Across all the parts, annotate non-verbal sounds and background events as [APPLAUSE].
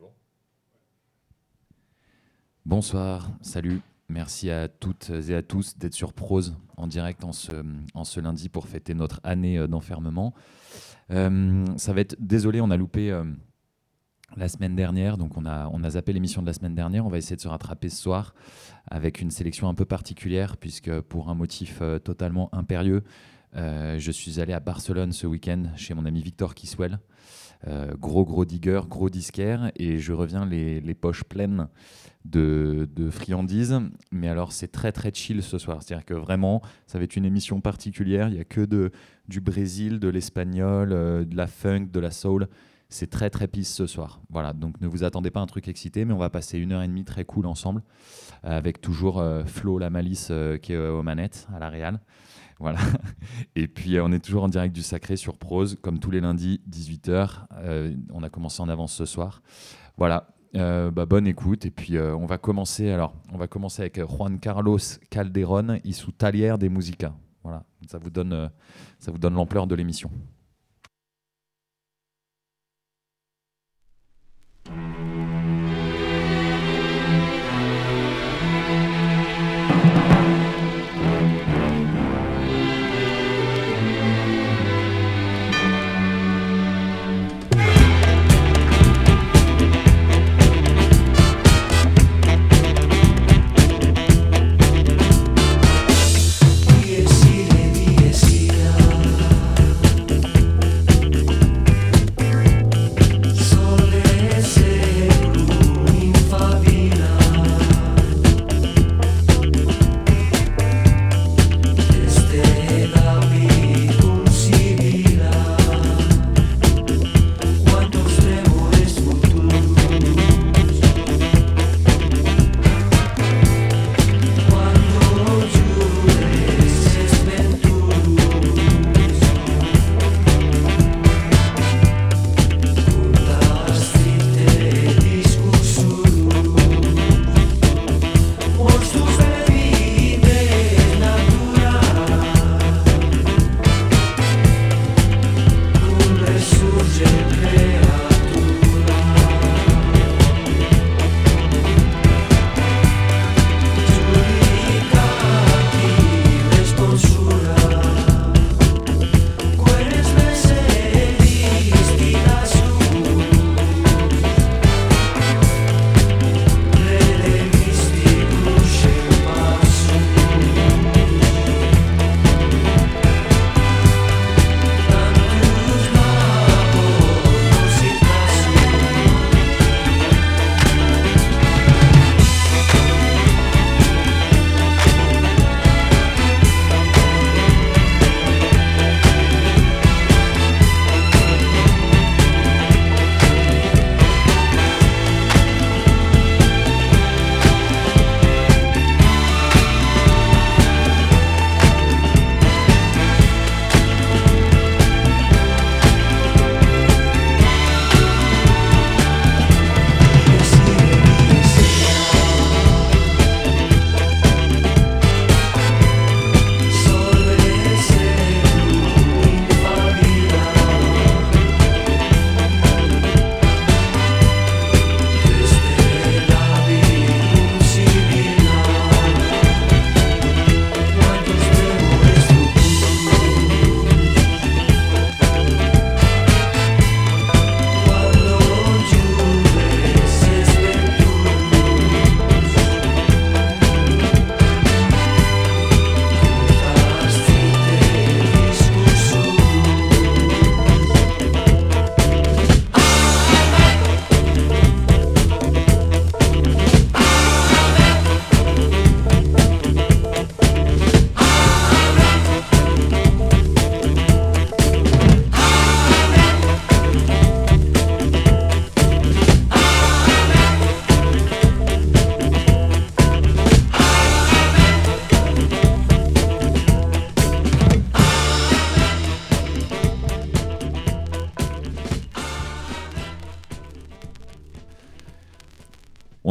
bon? Bonsoir, salut. Merci à toutes et à tous d'être sur Prose en direct en ce, lundi pour fêter notre année euh, d'enfermement. Euh, ça va être désolé, on a loupé euh, la semaine dernière, donc on a zappé l'émission de la semaine dernière. On va essayer de se rattraper ce soir avec une sélection un peu particulière, puisque pour un motif totalement impérieux, je suis allé à Barcelone ce week-end chez mon ami Victor Kiswell. Gros gros digger, gros disquaire, et je reviens les, poches pleines de, friandises. Mais alors, c'est très très chill ce soir. C'est-à-dire que vraiment, ça va être une émission particulière. Il n'y a que du Brésil, de l'espagnol, euh, de la funk, de la soul. C'est très très pisse ce soir. Voilà, donc ne vous attendez pas à un truc excité, mais on va passer une heure et demie très cool ensemble, avec toujours euh, Flo la malice euh, qui est aux manettes à la Real. Voilà. [LAUGHS] Et puis on est toujours en direct du Sacré sur Prose, comme tous les lundis, 18h. on a commencé en avance ce soir. Voilà, euh, bah, bonne écoute et puis euh, on va commencer alors on va commencer avec Juan Carlos Calderón y su Talier de Musica voilà ça vous donne euh, ça vous donne l'ampleur de l'émission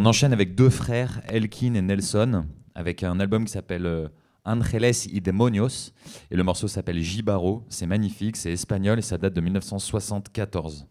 enchaîne avec deux frères, Elkin et Nelson, avec un album qui s'appelle euh, Angeles y Demonios. Et le morceau s'appelle Jibaro. C'est magnifique, c'est espagnol et ça date de 1974.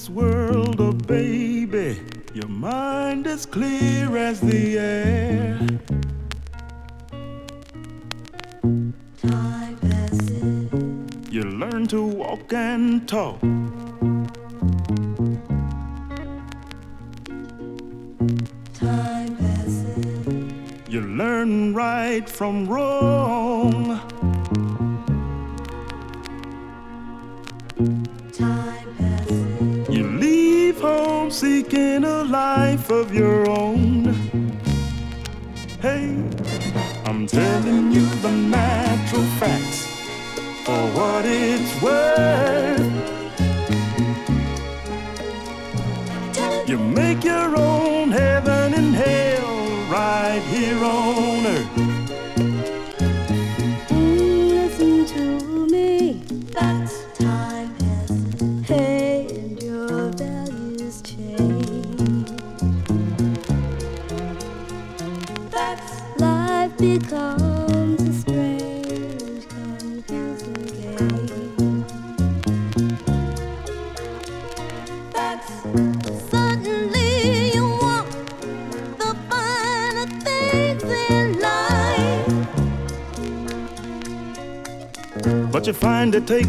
this world, oh baby, your mind is clear as the air. Time passes. You learn to walk and talk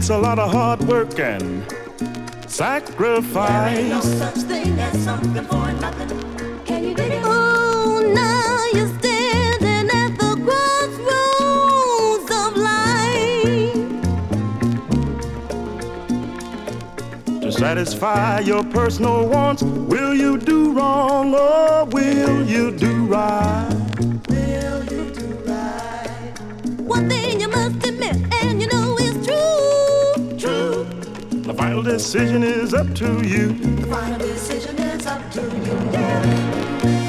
It's a lot of hard work and sacrifice. There ain't no such thing as something for nothing. Can you get it? Oh, now you're standing at the crossroads of life. To satisfy your personal wants, will you do wrong or will you do right? decision is up to you. The final decision is up to you. Yeah.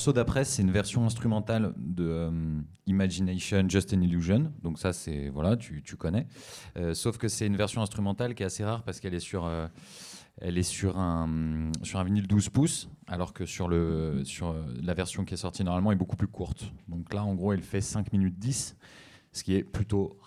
Morceau d'après, c'est une version instrumentale de euh, Imagination, Just an Illusion. Donc ça, c'est voilà, tu, tu connais. Euh, sauf que c'est une version instrumentale qui est assez rare parce qu'elle est sur, euh, elle est sur un sur un vinyle 12 pouces, alors que sur le sur euh, la version qui est sortie normalement est beaucoup plus courte. Donc là, en gros, elle fait 5 minutes 10, ce qui est plutôt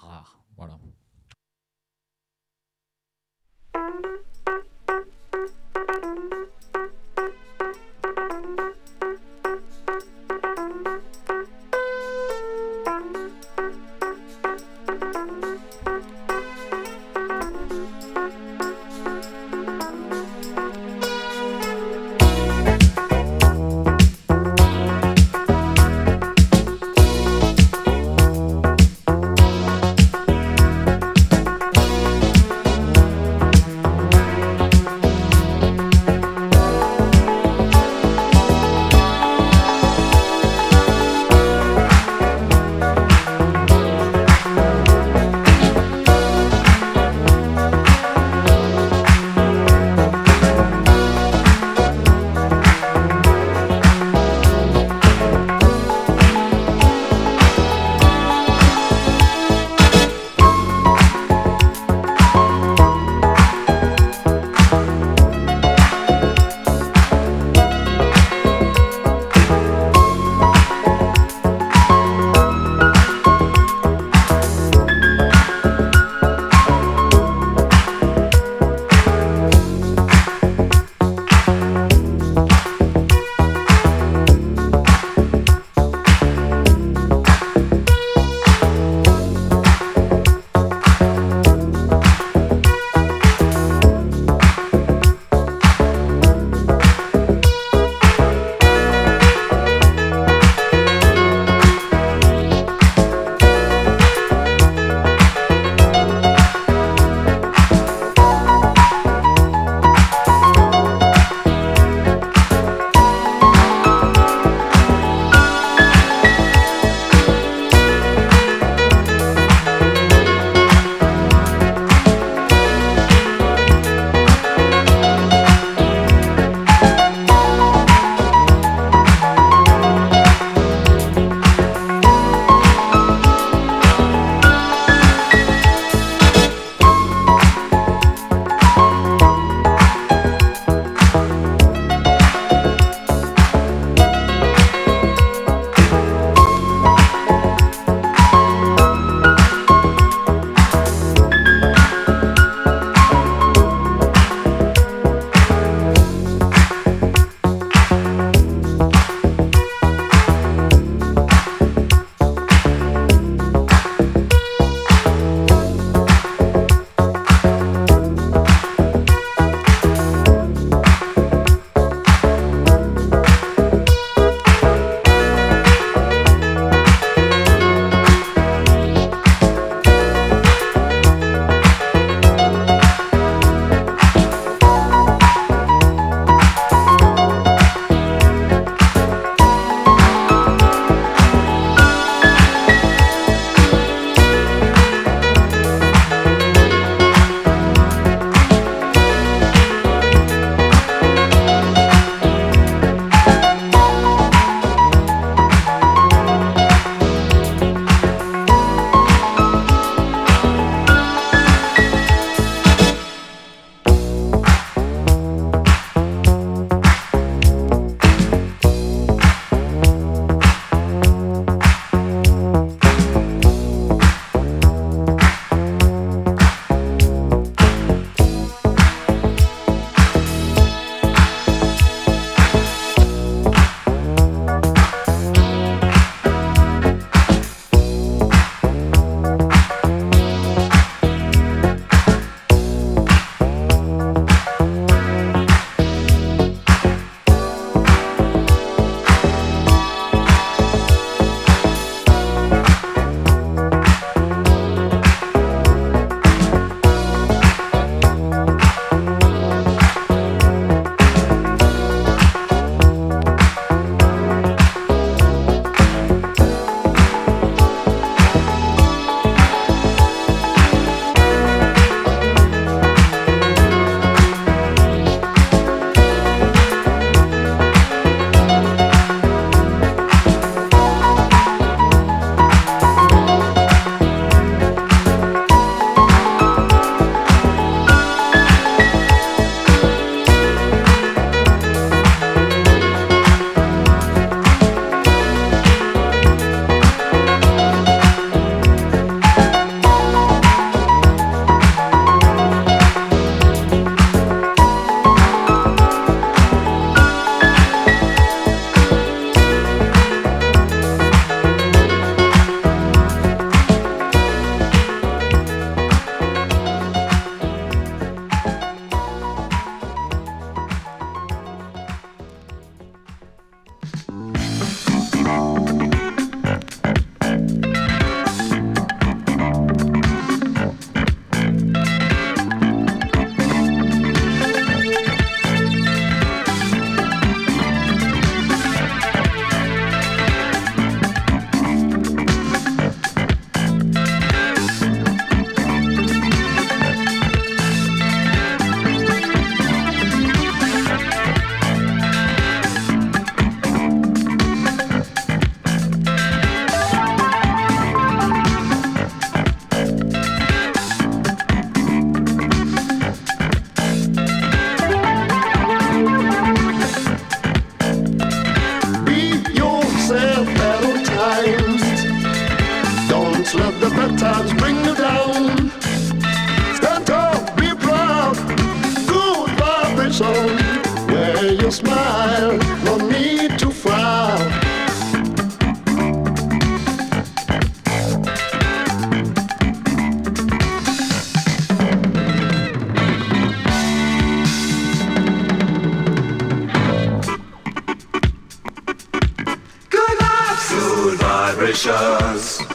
precious.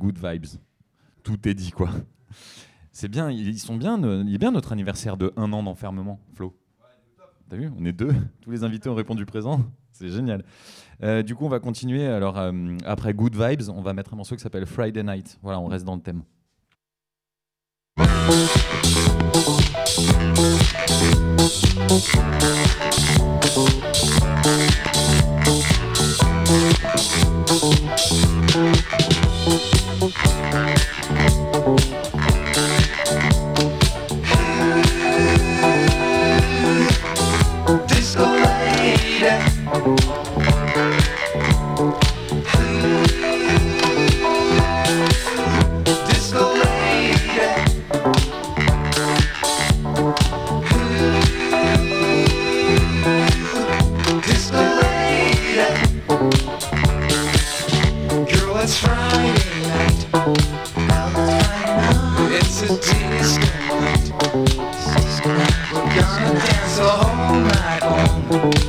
Good Vibes. Tout est dit, quoi. C'est bien, ils sont bien, il est bien notre anniversaire de un an d'enfermement, Flo. T'as vu On est deux. Tous les invités ont répondu présent. C'est génial. Euh, du coup, on va continuer. Alors, euh, après Good Vibes, on va mettre un morceau qui s'appelle Friday Night. Voilà, on reste dans le thème. a whole night long.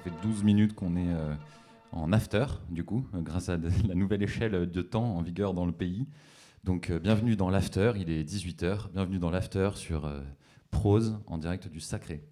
Ça fait 12 minutes qu'on est euh, en after, du coup, euh, grâce à [LAUGHS] la nouvelle échelle de temps en vigueur dans le pays. Donc, euh, bienvenue dans l'after. Il est 18h. Bienvenue dans l'after sur Prose en direct du Sacré.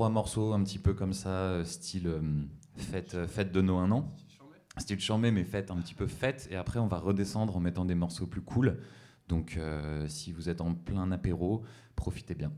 Trois morceaux un petit peu comme ça, euh, style euh, fête, euh, fête de nos un an. Style chambé, mais fête un petit peu fête. Et après, on va redescendre en mettant des morceaux plus cool. Donc, euh, si vous êtes en plein apéro, profitez bien.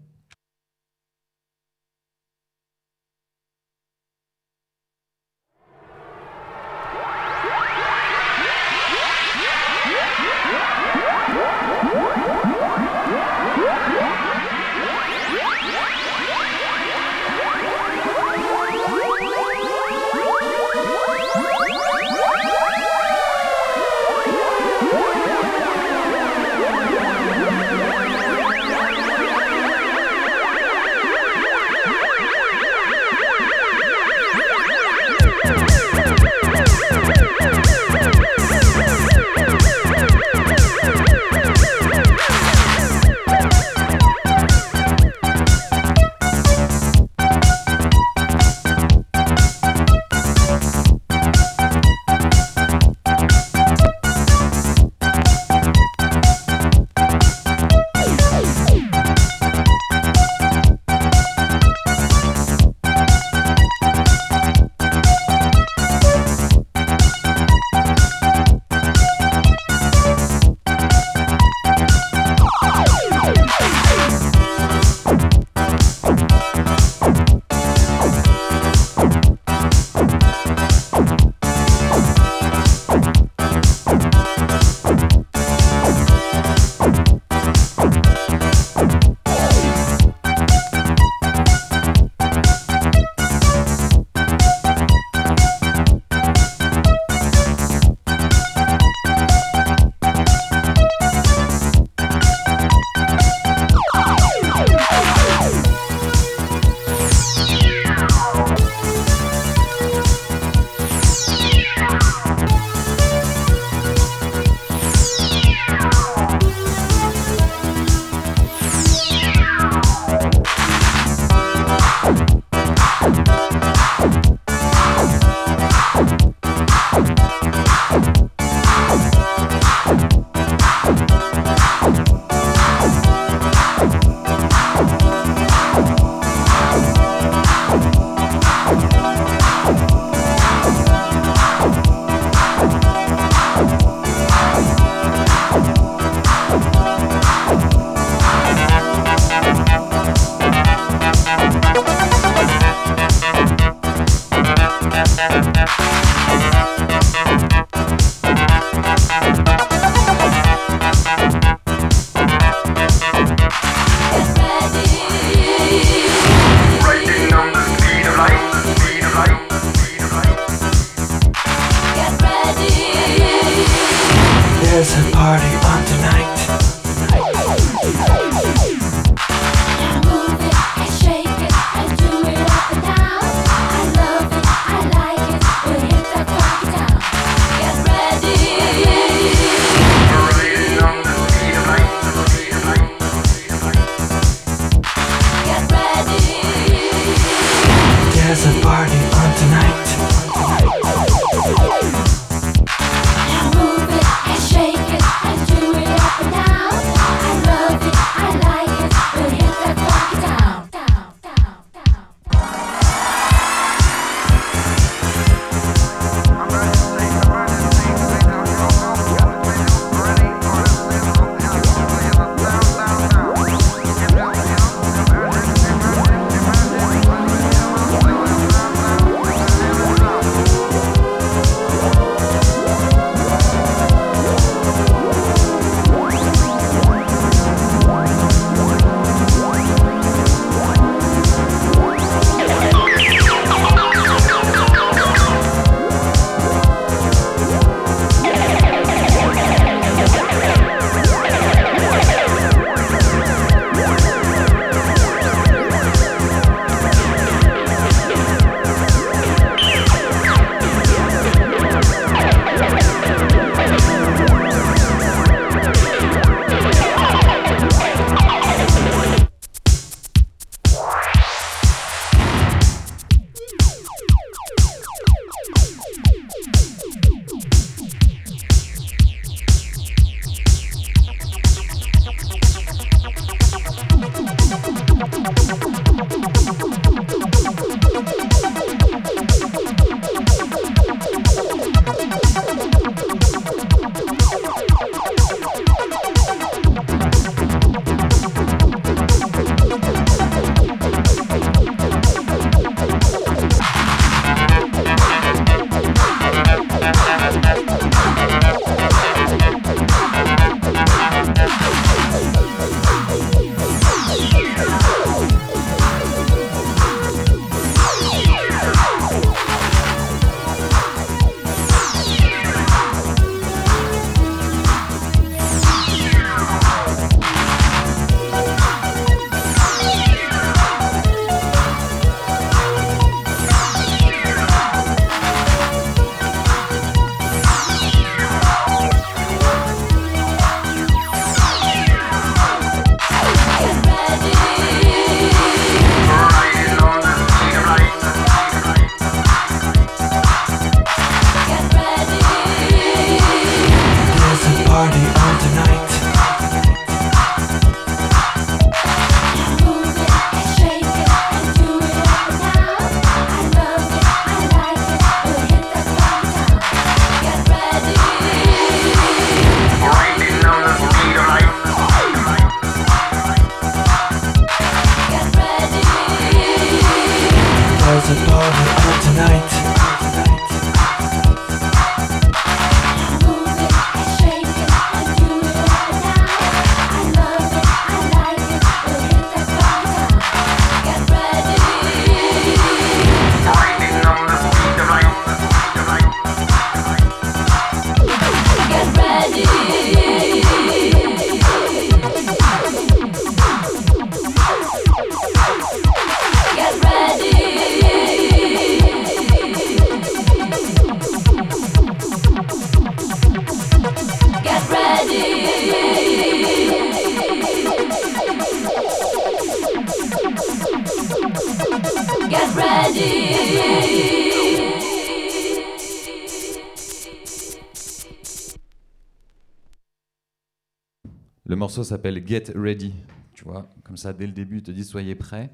Morceau s'appelle Get Ready. Tu vois, comme ça, dès le début, il te dit soyez prêts.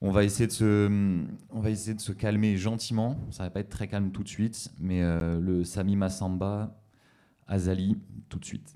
On va essayer de se, on va essayer de se calmer gentiment. Ça va pas être très calme tout de suite, mais euh, le Sami Massamba, Azali, tout de suite.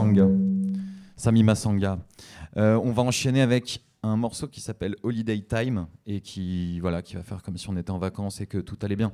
Massanga. Sami Massanga. Euh, on va enchaîner avec un morceau qui s'appelle Holiday Time et qui, voilà, qui va faire comme si on était en vacances et que tout allait bien.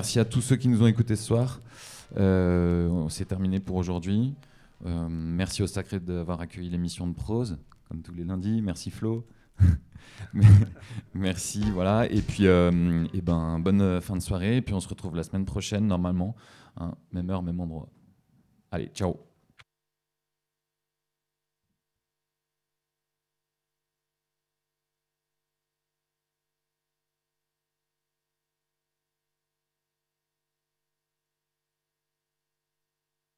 Merci à tous ceux qui nous ont écoutés ce soir. Euh, C'est terminé pour aujourd'hui. Euh, merci au Sacré d'avoir accueilli l'émission de prose, comme tous les lundis. Merci Flo. [LAUGHS] merci, voilà. Et puis, et bonne fin de soirée. Et puis, on se retrouve la semaine prochaine, normalement. Hein, même heure, même endroit. Allez, ciao.